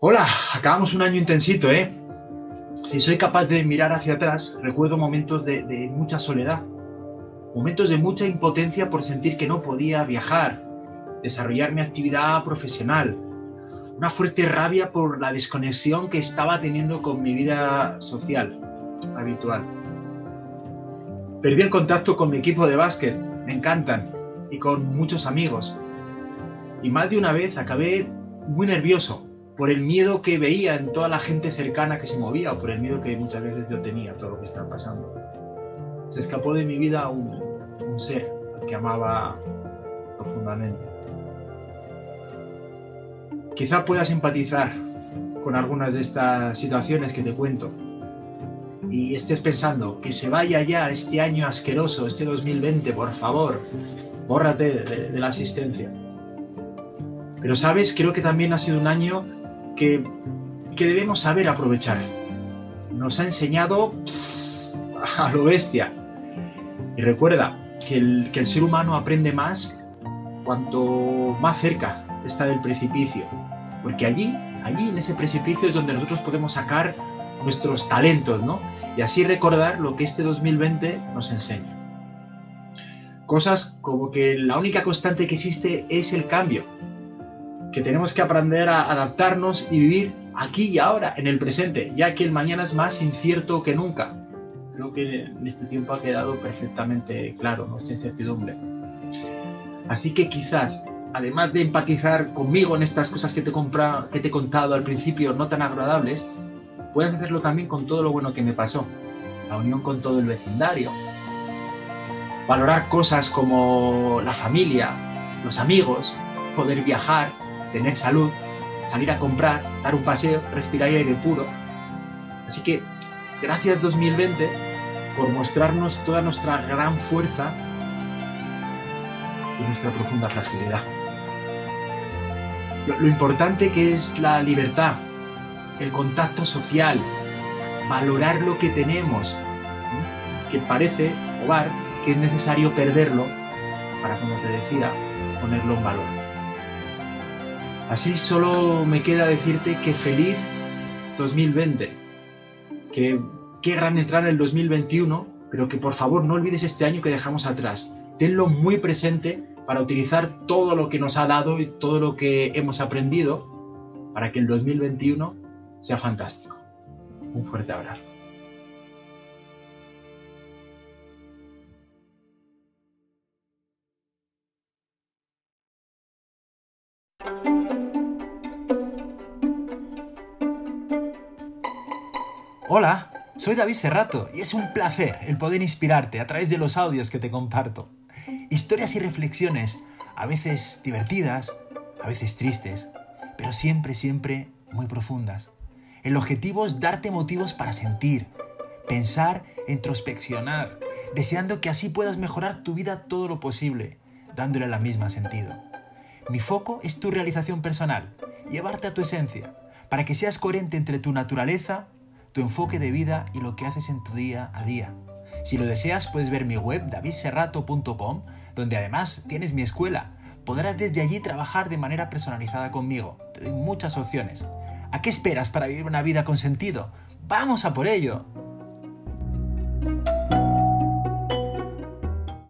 Hola, acabamos un año intensito, ¿eh? Si soy capaz de mirar hacia atrás, recuerdo momentos de, de, mucha soledad, momentos de mucha impotencia por sentir que no podía viajar, desarrollar mi actividad profesional, una fuerte rabia por la desconexión que estaba teniendo con mi vida social habitual. Perdí el contacto con mi equipo de básquet, me encantan, y con muchos amigos. Y más de una vez acabé muy nervioso, por el miedo que veía en toda la gente cercana que se movía o por el miedo que muchas veces yo tenía a todo lo que estaba pasando. Se escapó de mi vida un, un ser que amaba profundamente. Quizá puedas empatizar con algunas de estas situaciones que te cuento y estés pensando que se vaya ya este año asqueroso, este 2020, por favor, bórrate de, de la asistencia. Pero sabes, creo que también ha sido un año que, debemos saber aprovechar. Nos ha enseñado a lo bestia. Y recuerda que el, que el ser humano aprende más cuanto más cerca está del precipicio. Porque allí, allí en ese precipicio es donde nosotros podemos sacar nuestros talentos, ¿no? Y así recordar lo que este 2020 nos enseña. Cosas como que la única constante que existe es el cambio que tenemos que aprender a adaptarnos y vivir aquí y ahora, en el presente, ya que el mañana es más incierto que nunca. Creo que en este tiempo ha quedado perfectamente claro nuestra incertidumbre. Así que quizás, además de empatizar conmigo en estas cosas que te, compra, que te he contado al principio no tan agradables, puedes hacerlo también con todo lo bueno que me pasó. La unión con todo el vecindario. Valorar cosas como la familia, los amigos, poder viajar, tener salud, salir a comprar, dar un paseo, respirar aire puro. Así que gracias 2020 por mostrarnos toda nuestra gran fuerza y nuestra profunda fragilidad. Lo, importante que es la libertad, el contacto social, valorar lo que tenemos, que parece, Ovar, que es necesario perderlo para, como te decía, ponerlo en valor. Así solo me queda decirte que feliz 2020, que qué gran entrar en el 2021, pero que por favor no olvides este año que dejamos atrás. Tenlo muy presente para utilizar todo lo que nos ha dado y todo lo que hemos aprendido para que el 2021 sea fantástico. Un fuerte abrazo. Hola, soy David Serrato y es un placer el poder inspirarte a través de los audios que te comparto. Historias y reflexiones, a veces divertidas, a veces tristes, pero siempre, siempre muy profundas. El objetivo es darte motivos para sentir, pensar, introspeccionar, deseando que así puedas mejorar tu vida todo lo posible, dándole la misma sentido. Mi foco es tu realización personal, llevarte a tu esencia, para que seas coherente entre tu naturaleza tu enfoque de vida y lo que haces en tu día a día. Si lo deseas, puedes ver mi web davidserrato.com, donde además tienes mi escuela. Podrás desde allí trabajar de manera personalizada conmigo. Te doy muchas opciones. ¿A qué esperas para vivir una vida con sentido? ¡Vamos a por ello!